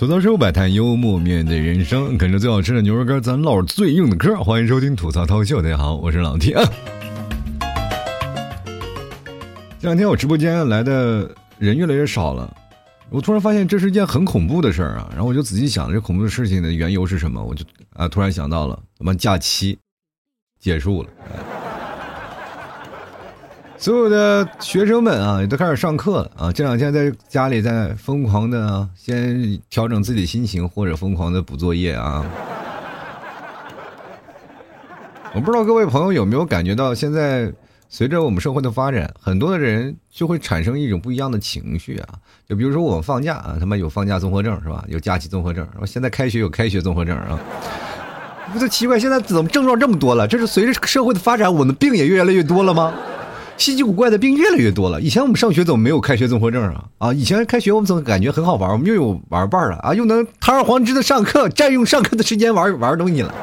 吐槽生活百态，幽默面对人生，啃着最好吃的牛肉干，咱唠最硬的嗑。欢迎收听吐槽涛秀，大家好，我是老 T 啊。这两天我直播间来的人越来越少了，我突然发现这是一件很恐怖的事儿啊。然后我就仔细想，这恐怖的事情的缘由是什么？我就啊，突然想到了，我们假期结束了。所有的学生们啊，也都开始上课了啊！这两天在家里在疯狂的先调整自己心情，或者疯狂的补作业啊。我不知道各位朋友有没有感觉到，现在随着我们社会的发展，很多的人就会产生一种不一样的情绪啊。就比如说我们放假啊，他妈有放假综合症是吧？有假期综合症。现在开学有开学综合症啊。不就奇怪，现在怎么症状这么多了？这是随着社会的发展，我们病也越来越多了吗？稀奇古怪的病越来越多了。以前我们上学怎么没有开学综合症啊？啊，以前开学我们怎么感觉很好玩？我们又有玩伴了啊，又能堂而皇之的上课，占用上课的时间玩玩东西了。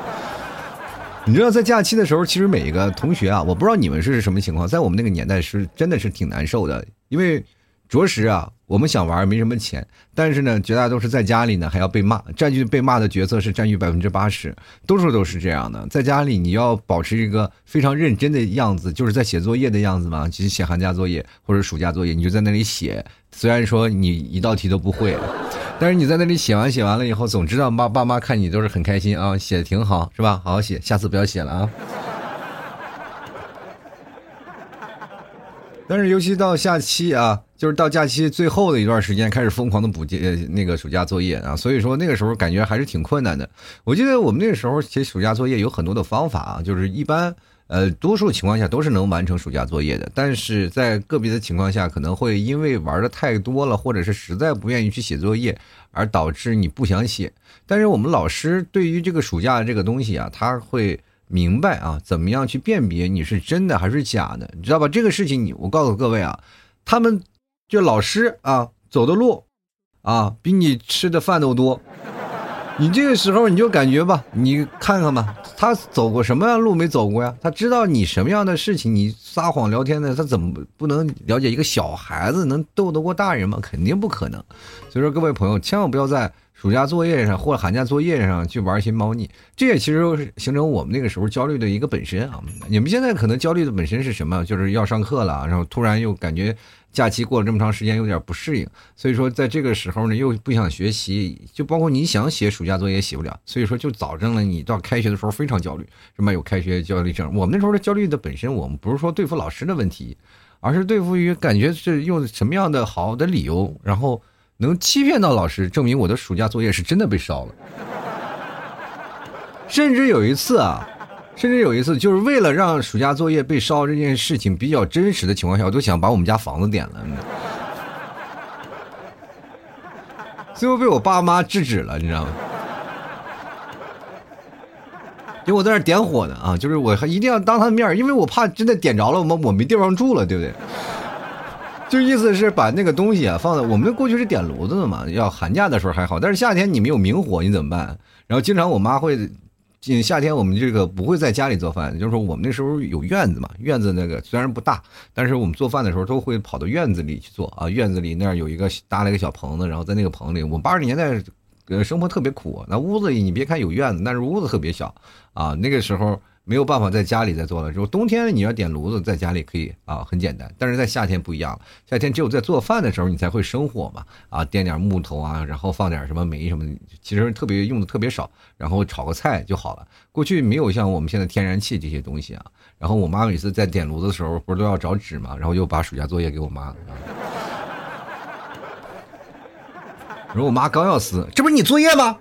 你知道，在假期的时候，其实每一个同学啊，我不知道你们是什么情况，在我们那个年代是真的是挺难受的，因为。着实啊，我们想玩没什么钱，但是呢，绝大多数在家里呢还要被骂，占据被骂的角色是占据百分之八十，多数都是这样的。在家里你要保持一个非常认真的样子，就是在写作业的样子嘛，其实写寒假作业或者暑假作业，你就在那里写。虽然说你一道题都不会，但是你在那里写完写完了以后，总知道妈爸妈看你都是很开心啊，写的挺好，是吧？好好写，下次不要写了啊。但是尤其到下期啊。就是到假期最后的一段时间，开始疯狂的补节那个暑假作业啊，所以说那个时候感觉还是挺困难的。我记得我们那个时候写暑假作业有很多的方法啊，就是一般呃多数情况下都是能完成暑假作业的，但是在个别的情况下可能会因为玩的太多了，或者是实在不愿意去写作业，而导致你不想写。但是我们老师对于这个暑假这个东西啊，他会明白啊，怎么样去辨别你是真的还是假的，你知道吧？这个事情你我告诉各位啊，他们。就老师啊，走的路，啊，比你吃的饭都多。你这个时候你就感觉吧，你看看吧，他走过什么样的路没走过呀？他知道你什么样的事情，你撒谎聊天的，他怎么不能了解一个小孩子能斗得过大人吗？肯定不可能。所以说，各位朋友，千万不要在暑假作业上或者寒假作业上去玩一些猫腻。这也其实形成我们那个时候焦虑的一个本身啊。你们现在可能焦虑的本身是什么？就是要上课了，然后突然又感觉。假期过了这么长时间，有点不适应，所以说在这个时候呢，又不想学习，就包括你想写暑假作业写不了，所以说就造成了你到开学的时候非常焦虑，什么有开学焦虑症。我们那时候的焦虑的本身，我们不是说对付老师的问题，而是对付于感觉是用什么样的好的理由，然后能欺骗到老师，证明我的暑假作业是真的被烧了。甚至有一次啊。甚至有一次，就是为了让暑假作业被烧这件事情比较真实的情况下，我都想把我们家房子点了，最后被我爸妈制止了，你知道吗？因为我在那点火呢啊，就是我还一定要当他的面因为我怕真的点着了，我们我没地方住了，对不对？就意思是把那个东西啊放在我们过去是点炉子的嘛，要寒假的时候还好，但是夏天你没有明火，你怎么办？然后经常我妈会。夏天我们这个不会在家里做饭，就是说我们那时候有院子嘛，院子那个虽然不大，但是我们做饭的时候都会跑到院子里去做啊。院子里那儿有一个搭了一个小棚子，然后在那个棚里，我们八十年代呃生活特别苦，那屋子里你别看有院子，但是屋子特别小啊。那个时候。没有办法在家里再做了。之后冬天你要点炉子，在家里可以啊，很简单。但是在夏天不一样了，夏天只有在做饭的时候你才会生火嘛，啊，点点木头啊，然后放点什么煤什么的，其实特别用的特别少，然后炒个菜就好了。过去没有像我们现在天然气这些东西啊。然后我妈每次在点炉子的时候，不是都要找纸嘛，然后又把暑假作业给我妈。然后我妈刚要撕，这不是你作业吗？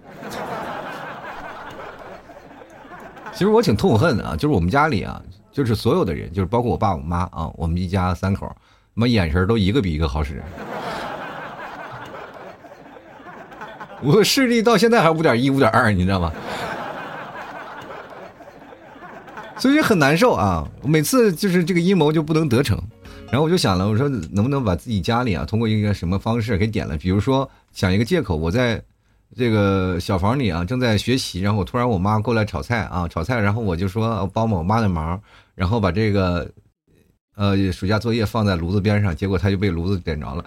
其实我挺痛恨的啊，就是我们家里啊，就是所有的人，就是包括我爸我妈啊，我们一家三口，妈眼神都一个比一个好使。我视力到现在还五点一、五点二，你知道吗？所以很难受啊！每次就是这个阴谋就不能得逞，然后我就想了，我说能不能把自己家里啊，通过一个什么方式给点了？比如说想一个借口，我在。这个小房里啊，正在学习，然后突然我妈过来炒菜啊，炒菜，然后我就说帮帮我妈的忙，然后把这个呃暑假作业放在炉子边上，结果他就被炉子点着了。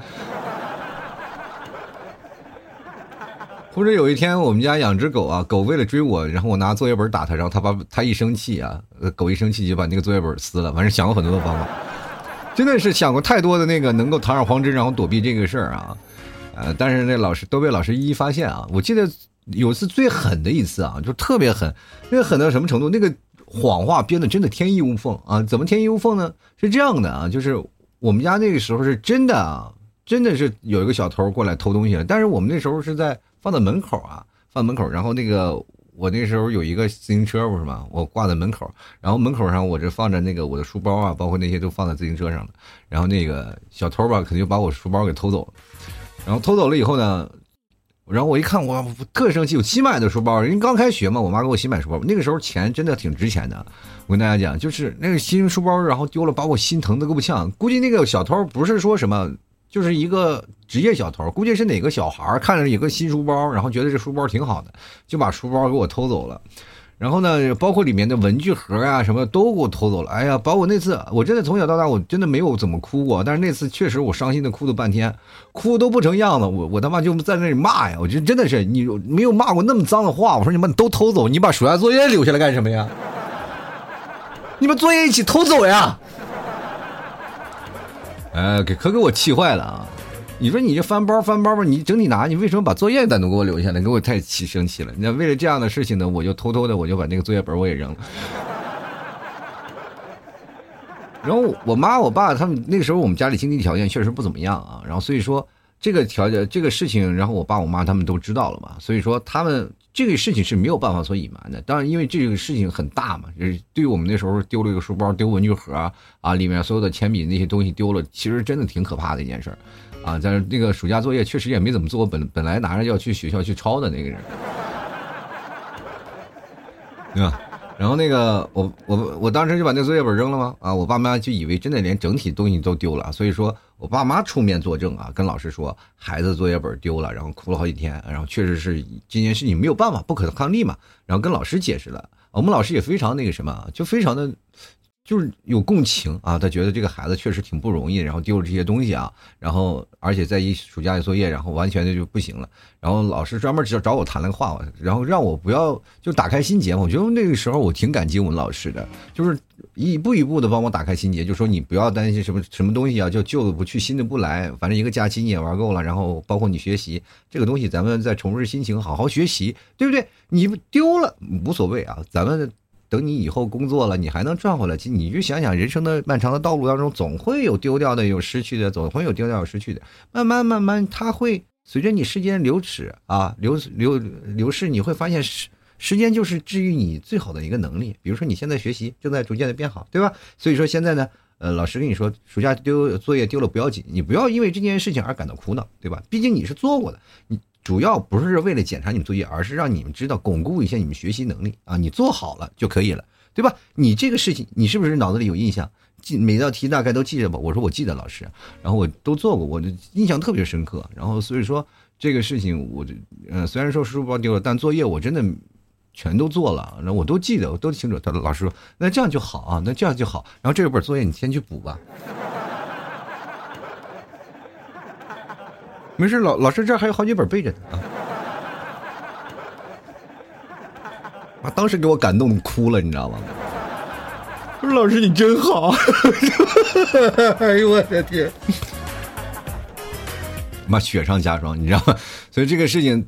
或者有一天我们家养只狗啊，狗为了追我，然后我拿作业本打它，然后它把它一生气啊，狗一生气就把那个作业本撕了。反正想过很多的方法，真的是想过太多的那个能够堂而皇之然后躲避这个事儿啊，呃，但是那老师都被老师一一发现啊。我记得有一次最狠的一次啊，就特别狠，那个狠到什么程度？那个谎话编的真的天衣无缝啊！怎么天衣无缝呢？是这样的啊，就是我们家那个时候是真的啊，真的是有一个小偷过来偷东西了，但是我们那时候是在。放在门口啊，放门口。然后那个我那时候有一个自行车，不是吗？我挂在门口。然后门口上我这放着那个我的书包啊，包括那些都放在自行车上了。然后那个小偷吧，肯定把我书包给偷走了。然后偷走了以后呢，然后我一看，我特生气，我新买的书包，人刚开学嘛，我妈给我新买书包。那个时候钱真的挺值钱的。我跟大家讲，就是那个新书包，然后丢了，把我心疼的够呛。估计那个小偷不是说什么。就是一个职业小偷，估计是哪个小孩看着有个新书包，然后觉得这书包挺好的，就把书包给我偷走了。然后呢，包括里面的文具盒啊什么都给我偷走了。哎呀，把我那次，我真的从小到大我真的没有怎么哭过，但是那次确实我伤心的哭了半天，哭都不成样子。我我他妈就在那里骂呀，我觉得真的是你没有骂过那么脏的话。我说你把你都偷走，你把暑假作业留下来干什么呀？你把作业一起偷走呀？呃，给可给我气坏了啊！你说你这翻包翻包吧，你整体拿，你为什么把作业单独给我留下来？给我太气生气了！那为了这样的事情呢，我就偷偷的我就把那个作业本我也扔了。然后我妈我爸他们那个时候我们家里经济条件确实不怎么样啊，然后所以说这个条件这个事情，然后我爸我妈他们都知道了嘛，所以说他们。这个事情是没有办法所隐瞒的，当然，因为这个事情很大嘛，就是对我们那时候丢了一个书包、丢文具盒啊，里面所有的铅笔那些东西丢了，其实真的挺可怕的一件事儿，啊，但是那个暑假作业确实也没怎么做，本本来拿着要去学校去抄的那个人，对吧？然后那个我我我当时就把那作业本扔了吗？啊，我爸妈就以为真的连整体东西都丢了，所以说我爸妈出面作证啊，跟老师说孩子作业本丢了，然后哭了好几天，然后确实是这件事情没有办法不可抗力嘛，然后跟老师解释了，我们老师也非常那个什么，就非常的。就是有共情啊，他觉得这个孩子确实挺不容易，然后丢了这些东西啊，然后而且在一暑假的作业，然后完全的就不行了。然后老师专门找找我谈了个话，然后让我不要就打开心结。我觉得那个时候我挺感激我们老师的，就是一步一步的帮我打开心结，就说你不要担心什么什么东西啊，就旧的不去，新的不来。反正一个假期你也玩够了，然后包括你学习这个东西，咱们再重拾心情，好好学习，对不对？你丢了无所谓啊，咱们。等你以后工作了，你还能赚回来。其实你就想想，人生的漫长的道路当中，总会有丢掉的，有失去的，总会有丢掉有失去的。慢慢慢慢，它会随着你时间流逝啊，流流流逝，你会发现时时间就是治愈你最好的一个能力。比如说你现在学习正在逐渐的变好，对吧？所以说现在呢，呃，老师跟你说，暑假丢作业丢了不要紧，你不要因为这件事情而感到苦恼，对吧？毕竟你是做过的，你。主要不是为了检查你们作业，而是让你们知道巩固一下你们学习能力啊！你做好了就可以了，对吧？你这个事情你是不是脑子里有印象？记每道题大概都记着吧？我说我记得老师，然后我都做过，我的印象特别深刻。然后所以说这个事情，我呃虽然说书包丢了，但作业我真的全都做了，然后我都记得，我都清楚。他老师说：“那这样就好啊，那这样就好。”然后这本作业你先去补吧。没事，老老师这还有好几本备着呢啊！啊，当时给我感动哭了，你知道吗？我说老师你真好，哎呦我的天，妈雪上加霜，你知道吗？所以这个事情，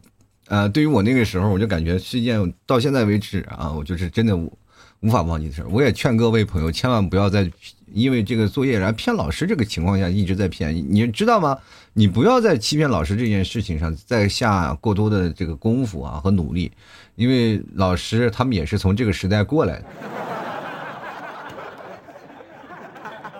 呃，对于我那个时候，我就感觉是一件到现在为止啊，我就是真的无法忘记的事我也劝各位朋友，千万不要再。因为这个作业然后骗老师这个情况下一直在骗，你知道吗？你不要在欺骗老师这件事情上再下过多的这个功夫啊和努力，因为老师他们也是从这个时代过来的。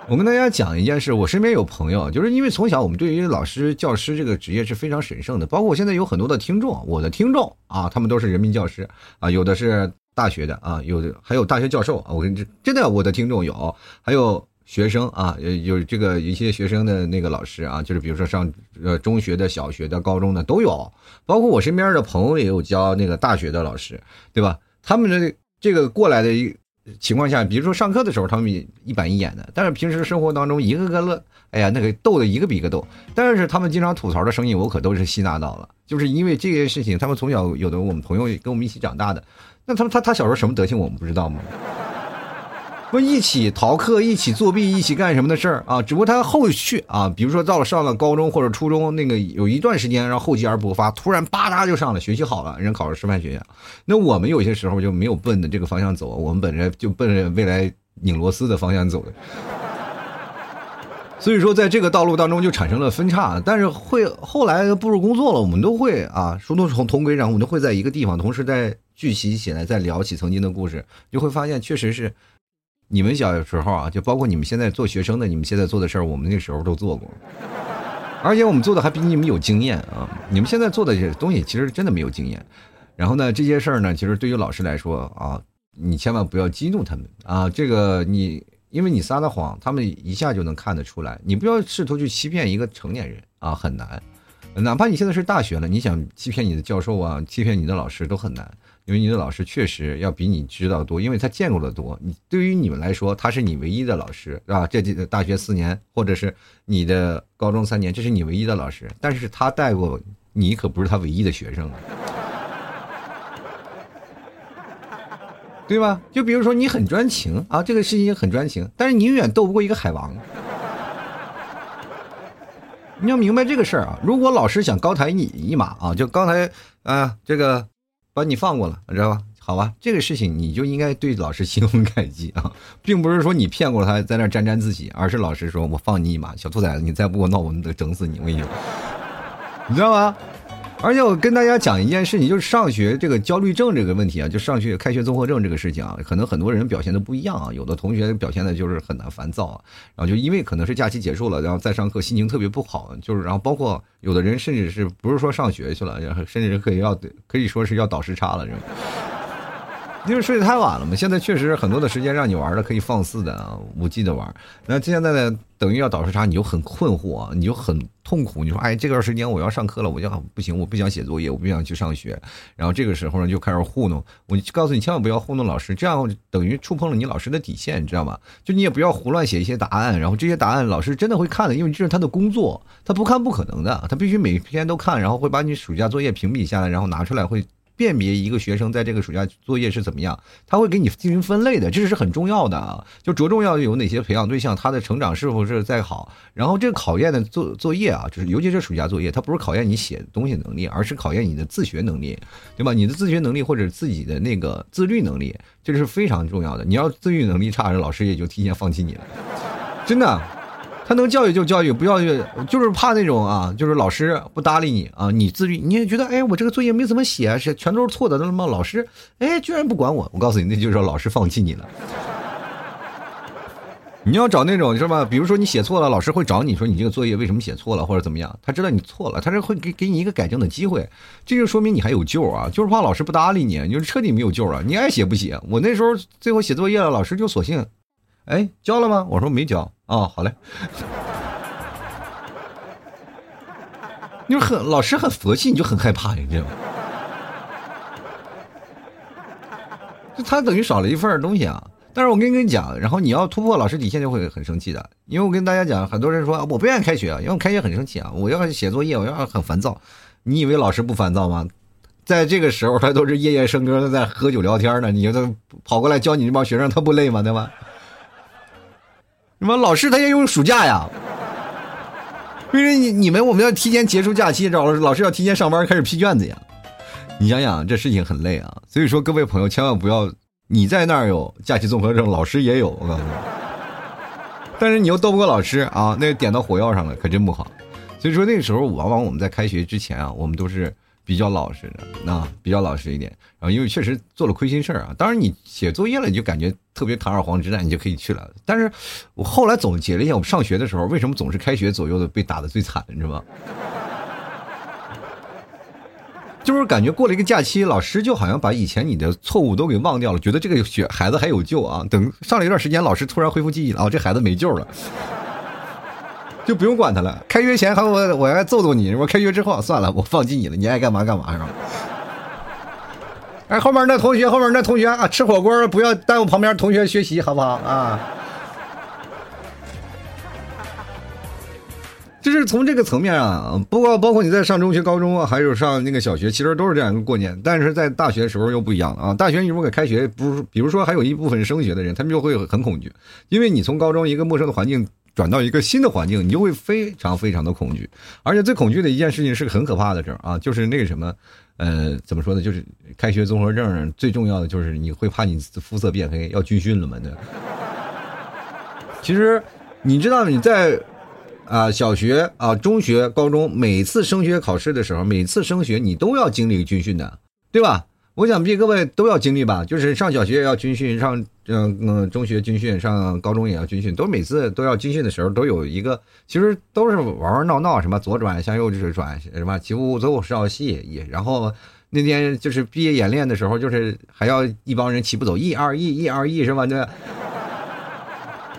我跟大家讲一件事，我身边有朋友，就是因为从小我们对于老师、教师这个职业是非常神圣的，包括我现在有很多的听众，我的听众啊，他们都是人民教师啊，有的是。大学的啊，有的还有大学教授啊，我跟你真的，我的听众有，还有学生啊，有这个一些学生的那个老师啊，就是比如说上呃中学的、小学的、高中的都有，包括我身边的朋友也有教那个大学的老师，对吧？他们的这个过来的一情况下，比如说上课的时候他们一板一眼的，但是平时生活当中一个个乐，哎呀那个逗的一个比一个逗。但是他们经常吐槽的声音，我可都是吸纳到了，就是因为这些事情，他们从小有的我们朋友跟我们一起长大的，那他他他小时候什么德行我们不知道吗？不一起逃课、一起作弊、一起干什么的事儿啊？只不过他后续啊，比如说到了上了高中或者初中，那个有一段时间让后继而薄发，突然吧嗒就上了，学习好了，人考上师范学院。那我们有些时候就没有奔着这个方向走，我们本着就奔着未来拧螺丝的方向走的。所以说，在这个道路当中就产生了分叉。但是会后来步入工作了，我们都会啊，殊途同同归，然后我们都会在一个地方，同时在聚集起来，再聊起曾经的故事，就会发现确实是。你们小时候啊，就包括你们现在做学生的，你们现在做的事儿，我们那个时候都做过，而且我们做的还比你们有经验啊。你们现在做的这东西，其实真的没有经验。然后呢，这些事儿呢，其实对于老师来说啊，你千万不要激怒他们啊。这个你，因为你撒的谎，他们一下就能看得出来。你不要试图去欺骗一个成年人啊，很难。哪怕你现在是大学了，你想欺骗你的教授啊，欺骗你的老师都很难。因为你的老师确实要比你知道多，因为他见过的多。你对于你们来说，他是你唯一的老师，是吧？这大学四年，或者是你的高中三年，这是你唯一的老师。但是他带过你，可不是他唯一的学生，对吧？就比如说你很专情啊，这个事情很专情，但是你永远斗不过一个海王。你要明白这个事儿啊！如果老师想高抬你一马啊，就刚才啊这个。把你放过了，知道吧？好吧，这个事情你就应该对老师心存感激啊，并不是说你骗过了他，在那沾沾自喜，而是老师说我放你一马，小兔崽子，你再不给我闹，我们得整死你！我跟你说，你知道吗？而且我跟大家讲一件事情，就是上学这个焦虑症这个问题啊，就上学开学综合症这个事情啊，可能很多人表现的不一样啊。有的同学表现的就是很难烦躁啊，然后就因为可能是假期结束了，然后再上课心情特别不好，就是然后包括有的人甚至是不是说上学去了，然后甚至可以要可以说是要倒时差了，是吧？因为睡得太晚了嘛，现在确实很多的时间让你玩的可以放肆的啊，无忌的玩。那现在呢，等于要倒时差，你就很困惑，你就很痛苦。你说，哎，这段时间我要上课了，我就不行，我不想写作业，我不想去上学。然后这个时候呢，就开始糊弄。我就告诉你，千万不要糊弄老师，这样等于触碰了你老师的底线，你知道吗？就你也不要胡乱写一些答案，然后这些答案老师真的会看的，因为这是他的工作，他不看不可能的，他必须每天都看，然后会把你暑假作业评比下来，然后拿出来会。辨别一个学生在这个暑假作业是怎么样，他会给你进行分类的，这是很重要的啊。就着重要有哪些培养对象，他的成长是否是在好。然后这个考验的作作业啊，就是尤其是暑假作业，它不是考验你写东西能力，而是考验你的自学能力，对吧？你的自学能力或者自己的那个自律能力，这是非常重要的。你要自律能力差，老师也就提前放弃你了，真的。他能教育就教育，不教育就是怕那种啊，就是老师不搭理你啊，你自律你也觉得哎，我这个作业没怎么写，是全都是错的，那么老师哎居然不管我，我告诉你，那就是老师放弃你了。你要找那种是吧？比如说你写错了，老师会找你说你这个作业为什么写错了或者怎么样？他知道你错了，他是会给给你一个改正的机会，这就说明你还有救啊！就是怕老师不搭理你，你就彻底没有救了。你爱写不写？我那时候最后写作业了，老师就索性。哎，交了吗？我说没交哦。好嘞。你说很老师很佛系，你就很害怕，你知道吗？就他等于少了一份东西啊。但是我跟跟你讲，然后你要突破老师底线，就会很生气的。因为我跟大家讲，很多人说我不愿意开学，因为我开学很生气啊。我要写作业，我要很烦躁。你以为老师不烦躁吗？在这个时候，他都是夜夜笙歌的在喝酒聊天呢。你他跑过来教你这帮学生，他不累吗？对吧？什么老师他也有暑假呀？因为你你们我们要提前结束假期，老师老师要提前上班开始批卷子呀。你想想这事情很累啊，所以说各位朋友千万不要你在那儿有假期综合症，老师也有，我告诉你。但是你又斗不过老师啊，那点到火药上了，可真不好。所以说那个时候往往我们在开学之前啊，我们都是。比较老实的，那比较老实一点。然后因为确实做了亏心事儿啊，当然你写作业了，你就感觉特别堂而皇之的，你就可以去了。但是我后来总结了一下，我们上学的时候为什么总是开学左右的被打的最惨，你知道吗？就是感觉过了一个假期，老师就好像把以前你的错误都给忘掉了，觉得这个学孩子还有救啊。等上了一段时间，老师突然恢复记忆了，哦，这孩子没救了。就不用管他了。开学前还我我还揍揍你，我开学之后算了，我放弃你了，你爱干嘛干嘛是吧？哎，后面那同学，后面那同学啊，吃火锅不要耽误旁边同学学习，好不好啊？就是从这个层面啊，不过包括你在上中学、高中啊，还有上那个小学，其实都是这样一个过年。但是在大学的时候又不一样了啊！大学你如果开学，不是，比如说还有一部分升学的人，他们就会很恐惧，因为你从高中一个陌生的环境转到一个新的环境，你就会非常非常的恐惧。而且最恐惧的一件事情是个很可怕的事儿啊，就是那个什么，呃，怎么说呢？就是开学综合症最重要的就是你会怕你肤色变黑，要军训了嘛？对。其实你知道你在。啊，小学啊，中学、高中，每次升学考试的时候，每次升学你都要经历军训的，对吧？我想必各位都要经历吧，就是上小学也要军训，上嗯嗯中学军训，上高中也要军训，都每次都要军训的时候都有一个，其实都是玩玩闹闹，什么左转向右就是转，什么起步走是要细，也然后那天就是毕业演练的时候，就是还要一帮人齐步走，一二一，一二一，是吧？对。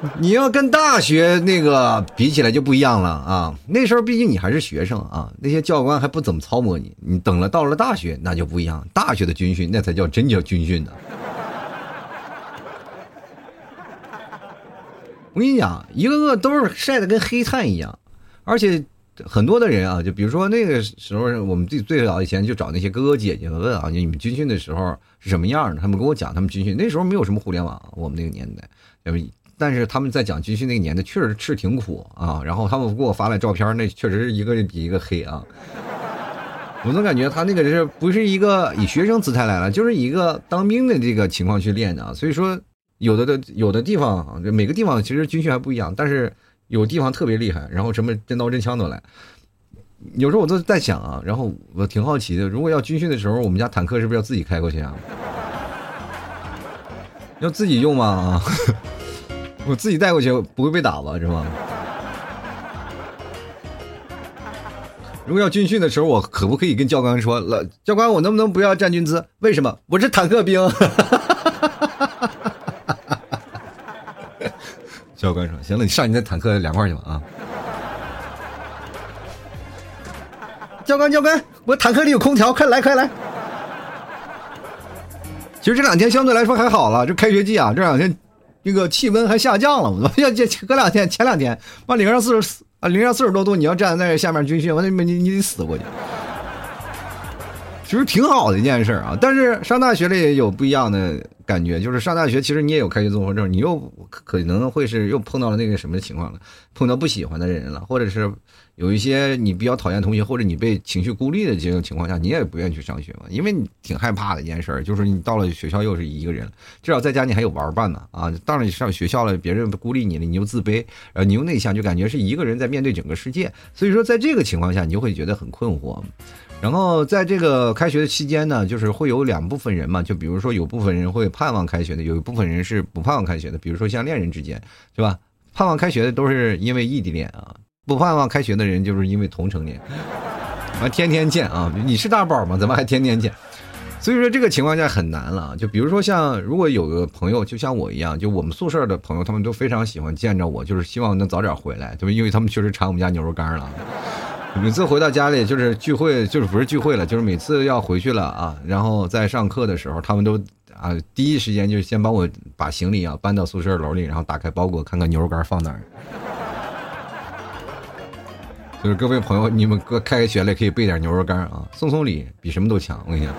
你要跟大学那个比起来就不一样了啊！那时候毕竟你还是学生啊，那些教官还不怎么操磨你。你等了到了大学那就不一样，大学的军训那才叫真叫军训呢。我跟你讲，一个个都是晒得跟黑炭一样，而且很多的人啊，就比如说那个时候我们最最早以前就找那些哥哥姐姐们问啊，你们军训的时候是什么样的？他们跟我讲他们军训那时候没有什么互联网，我们那个年代，要不。但是他们在讲军训那个年代，确实是挺苦啊。然后他们给我发来照片，那确实是一个比一个黑啊。我总感觉他那个是不是一个以学生姿态来了，就是一个当兵的这个情况去练的啊。所以说，有的的有的地方，每个地方其实军训还不一样，但是有地方特别厉害，然后什么真刀真枪都来。有时候我都在想啊，然后我挺好奇的，如果要军训的时候，我们家坦克是不是要自己开过去啊？要自己用吗？啊？我自己带过去不会被打吧？是吗？如果要军训的时候，我可不可以跟教官说了？教官，我能不能不要站军姿？为什么？我是坦克兵。教官说：“行了，你上你的坦克凉快去吧啊！”教官，教官，我坦克里有空调，快来，快来！其实这两天相对来说还好了，这开学季啊，这两天。这个气温还下降了，我要 这隔两天，前两天，把零上四十四啊，零上四十多度，你要站在那下面军训，我你你你得死过去。其实挺好的一件事啊，但是上大学了也有不一样的感觉，就是上大学其实你也有开学综合症，你又可能会是又碰到了那个什么情况了，碰到不喜欢的人了，或者是。有一些你比较讨厌同学，或者你被情绪孤立的这种情况下，你也不愿意去上学嘛？因为你挺害怕的一件事儿，就是你到了学校又是一个人，至少在家你还有玩伴呢啊！到了你上学校了，别人孤立你了，你又自卑，然后你又内向，就感觉是一个人在面对整个世界。所以说，在这个情况下，你就会觉得很困惑。然后在这个开学的期间呢，就是会有两部分人嘛，就比如说有部分人会盼望开学的，有一部分人是不盼望开学的。比如说像恋人之间，是吧？盼望开学的都是因为异地恋啊。不盼望开学的人，就是因为同城恋，啊，天天见啊！你是大宝吗？怎么还天天见？所以说这个情况下很难了。就比如说像，如果有个朋友，就像我一样，就我们宿舍的朋友，他们都非常喜欢见着我，就是希望能早点回来，对吧？因为他们确实馋我们家牛肉干了。每次回到家里，就是聚会，就是不是聚会了，就是每次要回去了啊，然后在上课的时候，他们都啊第一时间就先帮我把行李啊搬到宿舍楼里，然后打开包裹，看看牛肉干放哪儿。就是各位朋友，你们哥开学了可以备点牛肉干啊，送送礼比什么都强，我跟你讲。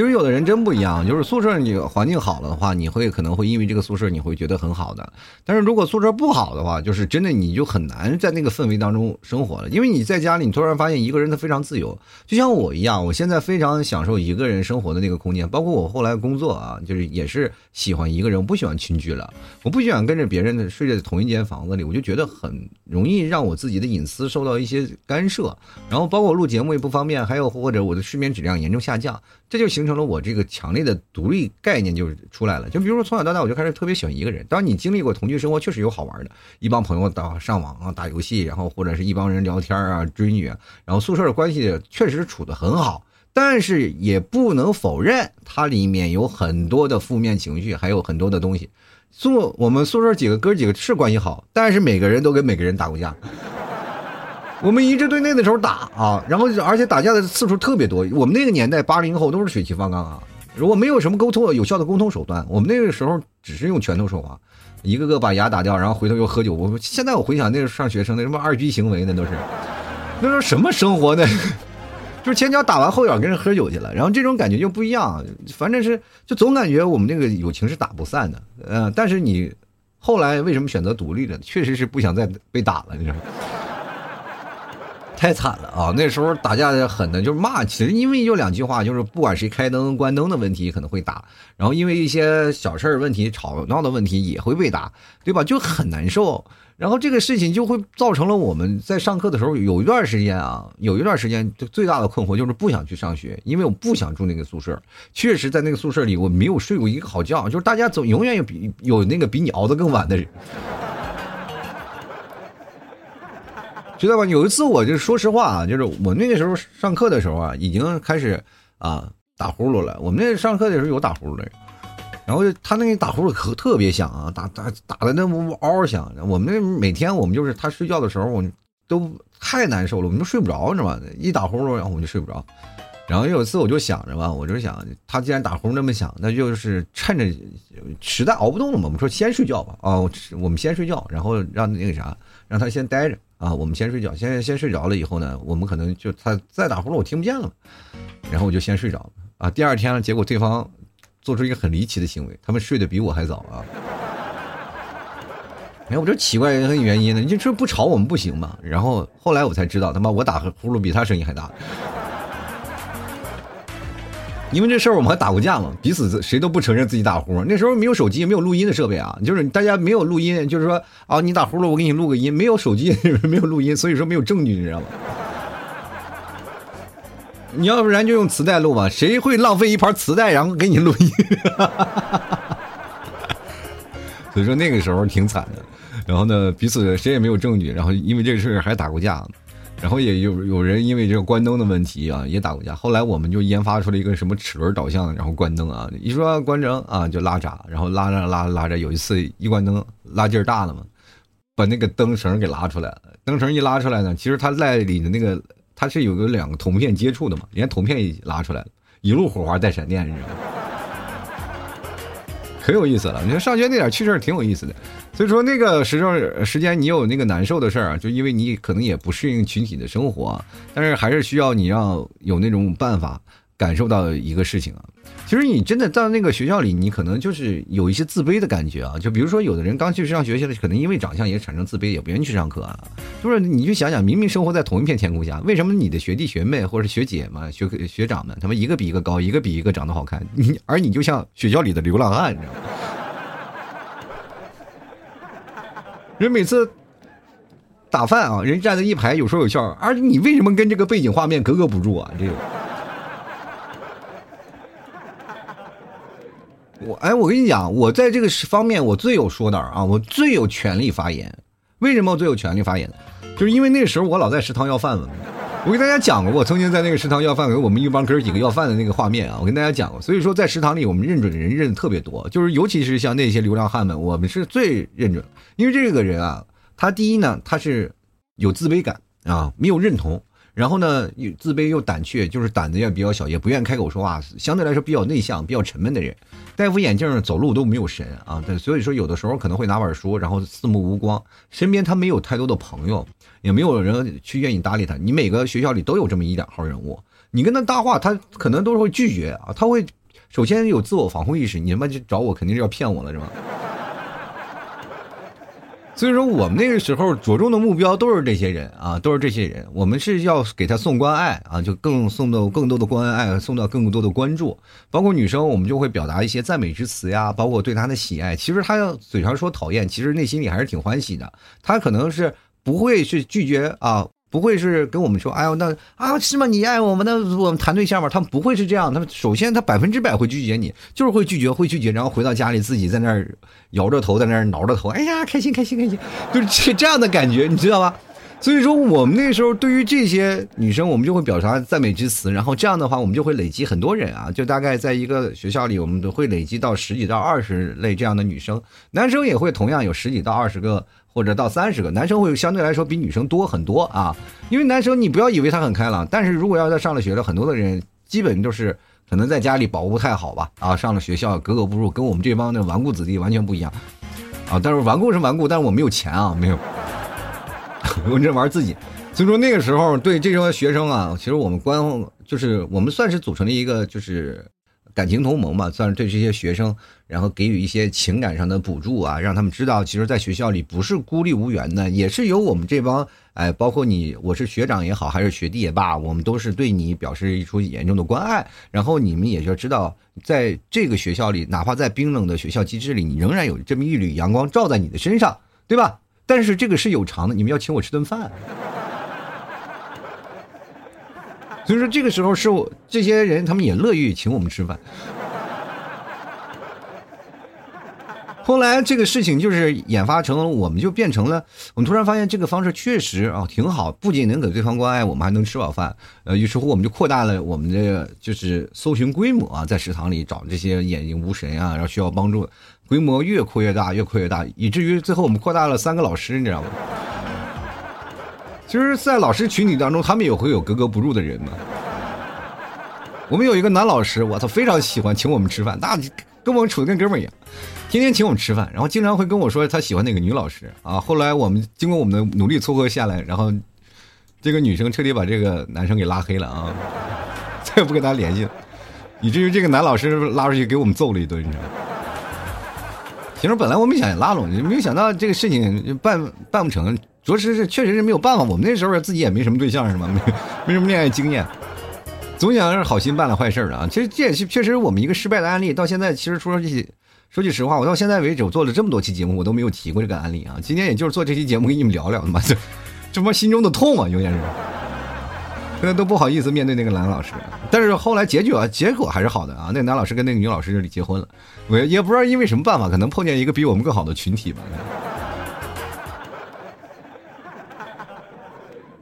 其实有的人真不一样，就是宿舍你环境好了的话，你会可能会因为这个宿舍你会觉得很好的。但是如果宿舍不好的话，就是真的你就很难在那个氛围当中生活了。因为你在家里，你突然发现一个人他非常自由，就像我一样，我现在非常享受一个人生活的那个空间。包括我后来工作啊，就是也是喜欢一个人，我不喜欢群居了，我不喜欢跟着别人睡在同一间房子里，我就觉得很容易让我自己的隐私受到一些干涉。然后包括录节目也不方便，还有或者我的睡眠质量严重下降。这就形成了我这个强烈的独立概念就出来了。就比如说从小到大我就开始特别喜欢一个人。当你经历过同居生活，确实有好玩的，一帮朋友打上网啊、打游戏，然后或者是一帮人聊天啊、追女，然后宿舍的关系确实处得很好。但是也不能否认，它里面有很多的负面情绪，还有很多的东西。宿我们宿舍几个哥几个是关系好，但是每个人都跟每个人打过架。我们一支队内的时候打啊，然后而且打架的次数特别多。我们那个年代八零后都是血气方刚啊，如果没有什么沟通有效的沟通手段，我们那个时候只是用拳头说话，一个个把牙打掉，然后回头又喝酒。我现在我回想那时候上学生那什么二逼行为那都是，那时候什么生活呢？就是前脚打完后脚跟人喝酒去了，然后这种感觉就不一样。反正是就总感觉我们那个友情是打不散的，嗯，但是你后来为什么选择独立了？确实是不想再被打了，你知道吗？太惨了啊！那时候打架的狠的，就是骂。其实因为就两句话，就是不管谁开灯关灯的问题可能会打，然后因为一些小事儿问题吵闹的问题也会被打，对吧？就很难受。然后这个事情就会造成了我们在上课的时候有一段时间啊，有一段时间就最大的困惑就是不想去上学，因为我不想住那个宿舍。确实，在那个宿舍里我没有睡过一个好觉，就是大家总永远有比有那个比你熬得更晚的人。知道吧？有一次，我就说实话啊，就是我那个时候上课的时候啊，已经开始啊打呼噜了。我们那上课的时候有打呼噜的，然后他那个打呼噜可特别响啊，打打打的那呜嗷嗷响。我们那每天我们就是他睡觉的时候，我们都太难受了，我们都睡不着，知道吗？一打呼噜，然后我们就睡不着。然后有一次我就想着吧，我就想他既然打呼噜那么响，那就是趁着实在熬不动了嘛，我们说先睡觉吧啊，我们先睡觉，然后让那个啥，让他先待着。啊，我们先睡觉，先先睡着了以后呢，我们可能就他再打呼噜，我听不见了，然后我就先睡着了。啊，第二天呢，结果对方做出一个很离奇的行为，他们睡得比我还早啊。哎，我这奇怪原因呢？你这不吵我们不行嘛？然后后来我才知道，他妈我打呼噜比他声音还大。因为这事儿我们还打过架嘛，彼此谁都不承认自己打呼。那时候没有手机，没有录音的设备啊，就是大家没有录音，就是说啊，你打呼噜，我给你录个音，没有手机，没有录音，所以说没有证据，你知道吗？你要不然就用磁带录吧，谁会浪费一盘磁带然后给你录音？所以说那个时候挺惨的，然后呢，彼此谁也没有证据，然后因为这事儿还打过架。然后也有有人因为这个关灯的问题啊，也打过架。后来我们就研发出了一个什么齿轮导向，然后关灯啊，一说关灯啊就拉闸，然后拉着拉着拉着，有一次一关灯拉劲儿大了嘛，把那个灯绳给拉出来了。灯绳一拉出来呢，其实它在里的那个它是有个两个铜片接触的嘛，连铜片也拉出来了，一路火花带闪电，你知道吗？可有意思了，你说上学那点趣事儿挺有意思的。所以说那个时候时间你有那个难受的事儿啊，就因为你可能也不适应群体的生活，但是还是需要你要有那种办法感受到一个事情啊。其实你真的到那个学校里，你可能就是有一些自卑的感觉啊。就比如说有的人刚去上学校的，可能因为长相也产生自卑，也不愿意去上课啊。就是你就想想，明明生活在同一片天空下，为什么你的学弟学妹或者学姐们、学学长们，他们一个比一个高，一个比一个长得好看，你而你就像学校里的流浪汉，你知道吗？人每次打饭啊，人站在一排有说有笑，而你为什么跟这个背景画面格格不入啊？这个，我哎，我跟你讲，我在这个方面我最有说道啊，我最有权利发言。为什么我最有权利发言？就是因为那时候我老在食堂要饭了。我跟大家讲过，我曾经在那个食堂要饭，给我们一帮哥几个要饭的那个画面啊，我跟大家讲过。所以说，在食堂里，我们认准的人认的特别多，就是尤其是像那些流浪汉们，我们是最认准。因为这个人啊，他第一呢，他是有自卑感啊，没有认同，然后呢，又自卑又胆怯，就是胆子也比较小，也不愿意开口说话，相对来说比较内向、比较沉闷的人，戴副眼镜走路都没有神啊。对，所以说有的时候可能会拿本书，然后四目无光，身边他没有太多的朋友，也没有人去愿意搭理他。你每个学校里都有这么一两号人物，你跟他搭话，他可能都是会拒绝啊，他会首先有自我防护意识，你他妈就找我肯定是要骗我了，是吧？所以说，我们那个时候着重的目标都是这些人啊，都是这些人。我们是要给他送关爱啊，就更送到更多的关爱，送到更多的关注。包括女生，我们就会表达一些赞美之词呀，包括对他的喜爱。其实他要嘴上说讨厌，其实内心里还是挺欢喜的。他可能是不会去拒绝啊。不会是跟我们说，哎呦，那啊是吗？你爱我们，那我们谈对象吧？他们不会是这样，他们首先他百分之百会拒绝你，就是会拒绝，会拒绝，然后回到家里自己在那儿摇着头，在那儿挠着头，哎呀，开心开心开心，就是这这样的感觉，你知道吧？所以说，我们那时候对于这些女生，我们就会表达赞美之词，然后这样的话，我们就会累积很多人啊，就大概在一个学校里，我们都会累积到十几到二十类这样的女生，男生也会同样有十几到二十个或者到三十个，男生会相对来说比女生多很多啊。因为男生你不要以为他很开朗，但是如果要在上了学了，很多的人基本都是可能在家里保护不太好吧啊，上了学校格格不入，跟我们这帮的纨绔子弟完全不一样啊。但是顽固是顽固，但是我没有钱啊，没有，我这玩自己。所以说那个时候对这些学生啊，其实我们关就是我们算是组成了一个就是感情同盟嘛，算是对这些学生，然后给予一些情感上的补助啊，让他们知道，其实，在学校里不是孤立无援的，也是有我们这帮哎，包括你，我是学长也好，还是学弟也罢，我们都是对你表示一出严重的关爱。然后你们也就知道，在这个学校里，哪怕在冰冷的学校机制里，你仍然有这么一缕阳光照在你的身上，对吧？但是这个是有偿的，你们要请我吃顿饭。所以说，这个时候是我这些人，他们也乐意请我们吃饭。后来这个事情就是演发成，我们就变成了，我们突然发现这个方式确实啊挺好，不仅能给对方关爱，我们还能吃饱饭。呃，于是乎我们就扩大了我们的就是搜寻规模啊，在食堂里找这些眼睛无神啊，然后需要帮助，规模越扩越大，越扩越大，以至于最后我们扩大了三个老师，你知道吗？其实，在老师群体当中，他们也会有格格不入的人嘛。我们有一个男老师，我操，非常喜欢请我们吃饭，那跟我们处的跟哥们一样，天天请我们吃饭，然后经常会跟我说他喜欢哪个女老师啊。后来我们经过我们的努力撮合下来，然后这个女生彻底把这个男生给拉黑了啊，再也不跟他联系了，以至于这个男老师拉出去给我们揍了一顿，你知道吗？其实本来我们想拉拢，没有想到这个事情办办不成。着实是，确实是没有办法。我们那时候自己也没什么对象，是吗？没 没什么恋爱经验，总想是好心办了坏事啊。其实这也是确实我们一个失败的案例。到现在，其实说句说句实话，我到现在为止，我做了这么多期节目，我都没有提过这个案例啊。今天也就是做这期节目，跟你们聊聊嘛，这这么心中的痛啊，永远是，现在都不好意思面对那个男老师。但是后来结局啊，结果还是好的啊。那个男老师跟那个女老师这里结婚了，我也不知道因为什么办法，可能碰见一个比我们更好的群体吧。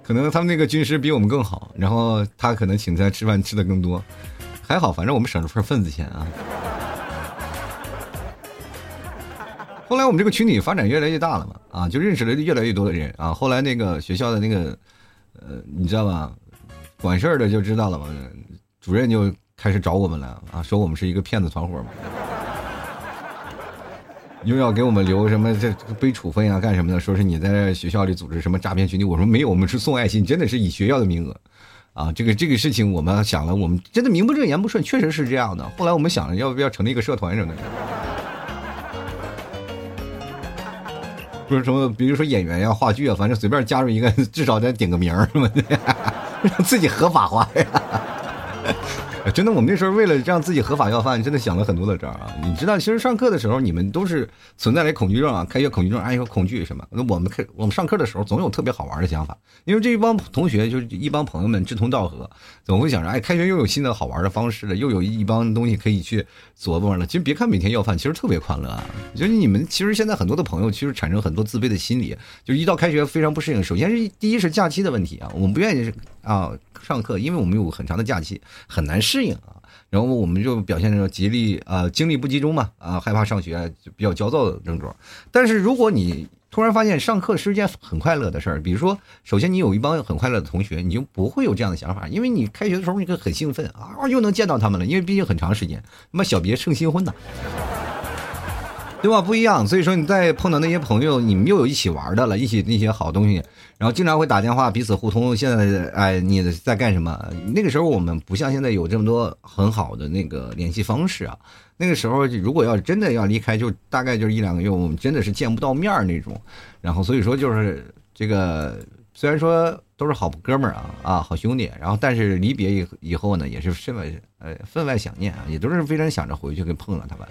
可能他们那个军师比我们更好，然后他可能请他吃饭吃的更多，还好，反正我们省了份份子钱啊。后来我们这个群体发展越来越大了嘛，啊，就认识了越来越多的人啊。后来那个学校的那个，呃，你知道吧，管事儿的就知道了嘛，主任就开始找我们了啊，说我们是一个骗子团伙嘛。又要给我们留什么这背处分啊？干什么的？说是你在学校里组织什么诈骗群体？我说没有，我们是送爱心，真的是以学校的名额，啊，这个这个事情我们想了，我们真的名不正言不顺，确实是这样的。后来我们想了，要不要成立一个社团什么的？不是什么，比如说演员呀、话剧啊，反正随便加入一个，至少得顶个名什么的，让自己合法化呀。真的，我们那时候为了让自己合法要饭，真的想了很多的招啊！你知道，其实上课的时候你们都是存在了恐惧症啊，开学恐惧症，哎呦恐惧什么？那我们开我们上课的时候总有特别好玩的想法，因为这一帮同学就是一帮朋友们志同道合，总会想着，哎，开学又有新的好玩的方式了，又有一帮东西可以去琢磨了。其实别看每天要饭，其实特别快乐啊！就是你们其实现在很多的朋友其实产生很多自卑的心理，就一到开学非常不适应。首先是第一是假期的问题啊，我们不愿意啊上课，因为我们有很长的假期，很难适应啊。然后我们就表现着极力啊精力不集中嘛啊害怕上学就比较焦躁的症状。但是如果你突然发现上课是件很快乐的事儿，比如说首先你有一帮很快乐的同学，你就不会有这样的想法，因为你开学的时候你很兴奋啊又能见到他们了，因为毕竟很长时间，那么小别胜新婚呐。对吧？不一样，所以说你再碰到那些朋友，你们又有一起玩的了，一起那些好东西，然后经常会打电话，彼此互通。现在，哎，你在干什么？那个时候我们不像现在有这么多很好的那个联系方式啊。那个时候如果要真的要离开，就大概就是一两个月，我们真的是见不到面那种。然后所以说就是这个，虽然说都是好哥们儿啊啊，好兄弟，然后但是离别以以后呢，也是分外呃分外想念啊，也都是非常想着回去跟碰了他们。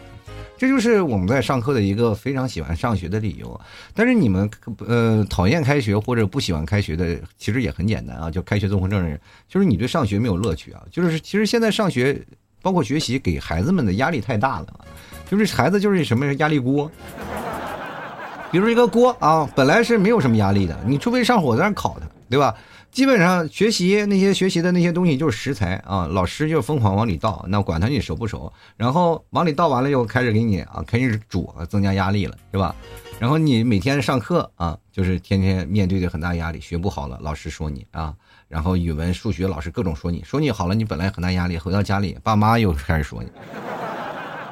这就是我们在上课的一个非常喜欢上学的理由，但是你们呃讨厌开学或者不喜欢开学的，其实也很简单啊，就开学综合症的人，就是你对上学没有乐趣啊，就是其实现在上学包括学习给孩子们的压力太大了，就是孩子就是什么压力锅，比如一个锅啊，本来是没有什么压力的，你除非上火在那烤它，对吧？基本上学习那些学习的那些东西就是食材啊，老师就疯狂往里倒，那管他你熟不熟，然后往里倒完了又开始给你啊，开始煮，增加压力了，对吧？然后你每天上课啊，就是天天面对着很大压力，学不好了，老师说你啊，然后语文、数学老师各种说你，说你好了，你本来很大压力，回到家里，爸妈又开始说你。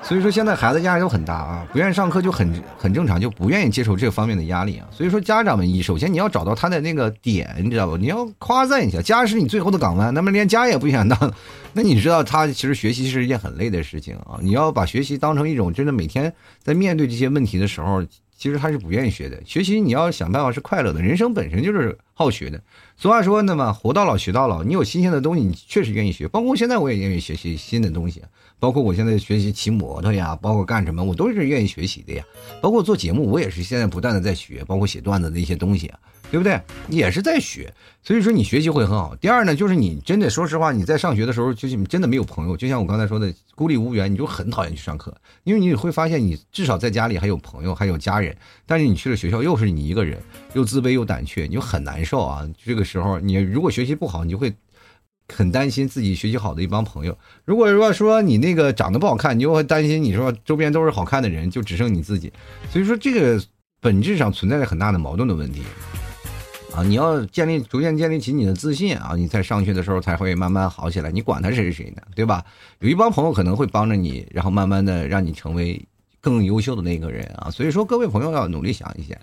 所以说现在孩子压力都很大啊，不愿意上课就很很正常，就不愿意接受这方面的压力啊。所以说家长们，你首先你要找到他的那个点，你知道吧？你要夸赞一下，家是你最后的港湾。那么连家也不想当，那你知道他其实学习是一件很累的事情啊。你要把学习当成一种真的每天在面对这些问题的时候，其实他是不愿意学的。学习你要想办法是快乐的，人生本身就是好学的。俗话说那么活到老学到老，你有新鲜的东西，你确实愿意学。包括现在我也愿意学习新的东西。包括我现在学习骑摩托呀，包括干什么，我都是愿意学习的呀。包括做节目，我也是现在不断的在学，包括写段子的一些东西啊，对不对？也是在学。所以说你学习会很好。第二呢，就是你真的说实话，你在上学的时候，就是真的没有朋友，就像我刚才说的，孤立无援，你就很讨厌去上课，因为你会发现你至少在家里还有朋友，还有家人，但是你去了学校又是你一个人，又自卑又胆怯，你就很难受啊。这个时候，你如果学习不好，你就会。很担心自己学习好的一帮朋友。如果说说你那个长得不好看，你就会担心你说周边都是好看的人，就只剩你自己。所以说这个本质上存在着很大的矛盾的问题啊！你要建立逐渐建立起你的自信啊，你在上学的时候才会慢慢好起来。你管他谁是谁呢，对吧？有一帮朋友可能会帮着你，然后慢慢的让你成为更优秀的那个人啊。所以说各位朋友要努力想一些。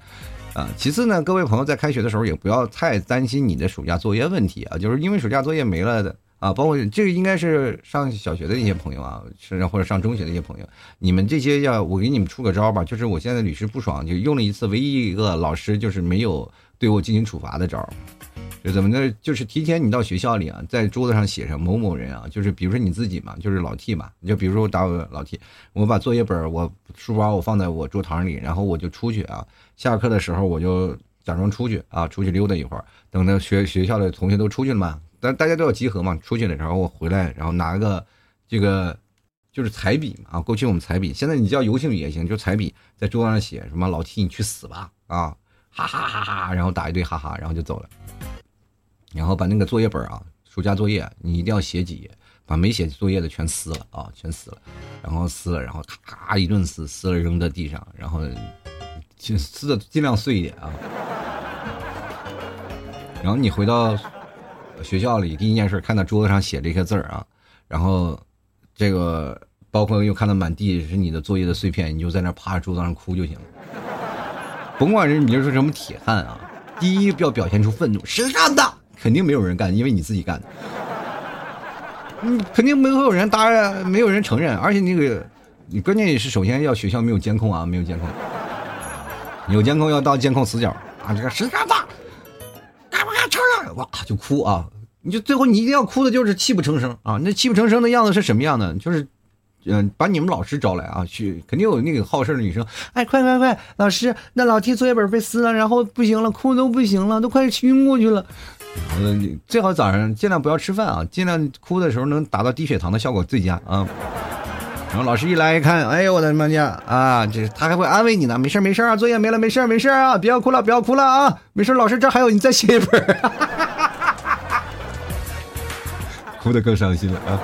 啊，其次呢，各位朋友在开学的时候也不要太担心你的暑假作业问题啊，就是因为暑假作业没了的啊，包括这个应该是上小学的一些朋友啊，甚至或者上中学的一些朋友，你们这些要我给你们出个招吧，就是我现在屡试不爽，就用了一次，唯一一个老师就是没有对我进行处罚的招。就怎么的？就是提前你到学校里啊，在桌子上写上某某人啊，就是比如说你自己嘛，就是老 T 嘛。你就比如说我打我老 T，我把作业本我书包我放在我桌堂里，然后我就出去啊。下课的时候我就假装出去啊，出去溜达一会儿。等到学学校的同学都出去了嘛，但大家都要集合嘛。出去了，然后我回来，然后拿个这个就是彩笔嘛啊。过去我们彩笔，现在你叫油性笔也行，就彩笔在桌子上写什么老 T 你去死吧啊，哈哈哈哈，然后打一堆哈哈，然后就走了。然后把那个作业本啊，暑假作业你一定要写几页，把没写作业的全撕了啊，全撕了，然后撕了，然后咔咔一顿撕，撕了扔在地上，然后就撕的尽量碎一点啊。然后你回到学校里，第一件事看到桌子上写这些字儿啊，然后这个包括又看到满地是你的作业的碎片，你就在那趴桌子上哭就行了。甭管是你就是什么铁汉啊，第一要表现出愤怒，谁干的？肯定没有人干，因为你自己干的。嗯，肯定没有人答，没有人承认。而且那个，你关键也是首先要学校没有监控啊，没有监控。有监控要到监控死角啊，这个谁干的？敢不敢承认？哇，就哭啊！你就最后你一定要哭的就是泣不成声啊！那泣不成声的样子是什么样的？就是。嗯，把你们老师招来啊，去肯定有那个好事的女生。哎，快快快，老师，那老 T 作业本被撕了，然后不行了，哭都不行了，都快晕过去了。嗯，最好早上尽量不要吃饭啊，尽量哭的时候能达到低血糖的效果最佳啊。然后老师一来一看，哎呦我的妈呀啊，这他还会安慰你呢，没事没事啊，作业没了，没事没事啊，不要哭了不要哭了啊，没事，老师这还有你再写一本。哭的更伤心了啊。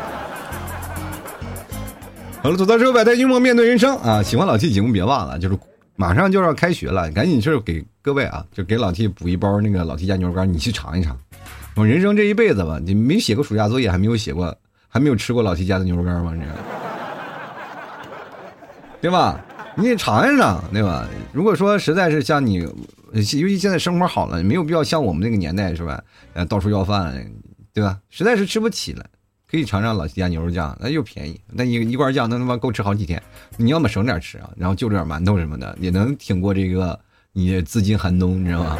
好了，走到之后摆摊幽默面对人生啊！喜欢老 T 节目别忘了，就是马上就要开学了，赶紧去给各位啊，就给老 T 补一包那个老 T 家牛肉干，你去尝一尝。我人生这一辈子吧，你没写过暑假作业，还没有写过，还没有吃过老 T 家的牛肉干吗？你，对吧？你得尝一尝，对吧？如果说实在是像你，尤其现在生活好了，没有必要像我们那个年代是吧？呃，到处要饭，对吧？实在是吃不起了。可以尝尝老七家牛肉酱，那又便宜，那一一罐酱能他妈够吃好几天。你要么省点吃啊，然后就着点馒头什么的，也能挺过这个你资金寒冬，你知道吗？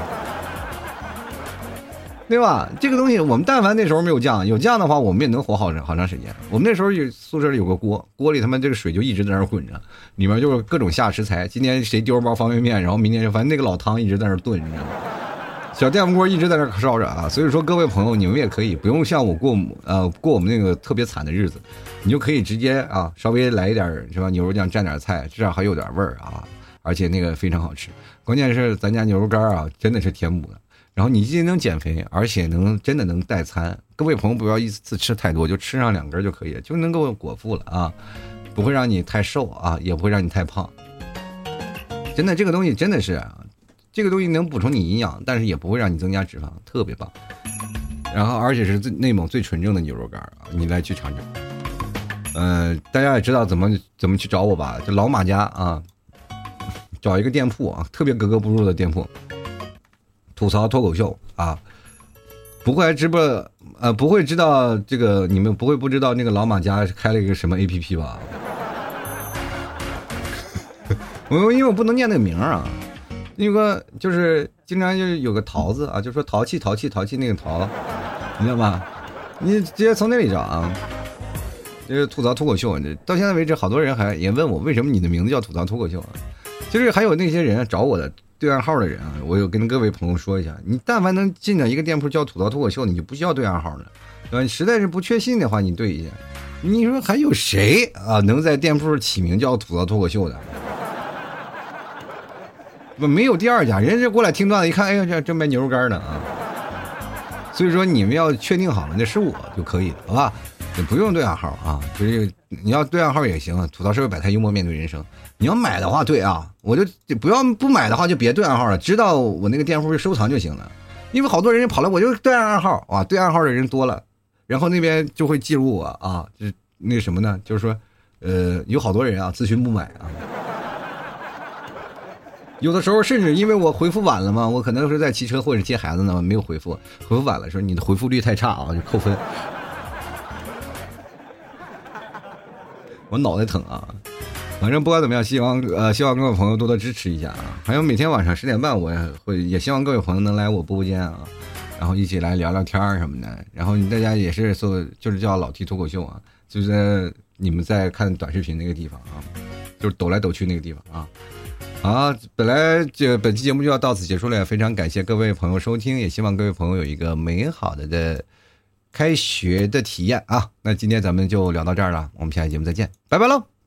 对吧？这个东西我们但凡那时候没有酱，有酱的话，我们也能活好长好长时间。我们那时候有宿舍里有个锅，锅里他妈这个水就一直在那滚着，里面就是各种下食材。今天谁丢包方便面，然后明天就反正那个老汤一直在那炖，你知道吗？小电饭锅一直在那烧着啊，所以说各位朋友，你们也可以不用像我过呃过我们那个特别惨的日子，你就可以直接啊稍微来一点是吧？牛肉酱蘸点菜，至少还有点味儿啊，而且那个非常好吃。关键是咱家牛肉干啊，真的是填补的。然后你既能减肥，而且能真的能代餐。各位朋友不要一次吃太多，就吃上两根就可以了，就能够果腹了啊，不会让你太瘦啊，也不会让你太胖。真的，这个东西真的是，这个东西能补充你营养，但是也不会让你增加脂肪，特别棒。然后而且是最内蒙最纯正的牛肉干啊，你来去尝尝。嗯，大家也知道怎么怎么去找我吧？就老马家啊，找一个店铺啊，特别格格不入的店铺，吐槽脱口秀啊，不会直播呃，不会知道这个你们不会不知道那个老马家开了一个什么 A P P 吧？我因为我不能念那个名啊，那个就是经常就是有个桃子啊，就说淘气淘气淘气那个淘，你知道吧？你直接从那里找啊。就是吐槽脱口秀，到现在为止，好多人还也问我为什么你的名字叫吐槽脱口秀啊？就是还有那些人找我的对暗号的人啊，我有跟各位朋友说一下，你但凡能进到一个店铺叫吐槽脱口秀，你就不需要对暗号了，对吧？你实在是不确信的话，你对一下。你说还有谁啊能在店铺起名叫吐槽脱口秀的？不，没有第二家，人家过来听段子一看，哎呀，这正卖牛肉干呢啊！所以说你们要确定好了，那是我就可以了，好吧？也不用对暗号啊，就是你要对暗号也行。吐槽社会百态，幽默面对人生。你要买的话，对啊，我就不要不买的话就别对暗号了，知道我那个店铺收藏就行了。因为好多人跑来，我就对暗号啊，对暗号的人多了，然后那边就会记录我啊，就是那什么呢？就是说，呃，有好多人啊咨询不买啊。有的时候甚至因为我回复晚了嘛，我可能是在骑车或者接孩子呢，没有回复，回复晚了说你的回复率太差啊，就扣分。我脑袋疼啊！反正不管怎么样，希望呃，希望各位朋友多多支持一下啊！还有每天晚上十点半，我也会也希望各位朋友能来我播播间啊，然后一起来聊聊天什么的。然后大家也是说，就是叫老 T 脱口秀啊，就在你们在看短视频那个地方啊，就是抖来抖去那个地方啊。好，本来这本期节目就要到此结束了，非常感谢各位朋友收听，也希望各位朋友有一个美好的的。开学的体验啊，那今天咱们就聊到这儿了，我们下期节目再见，拜拜喽。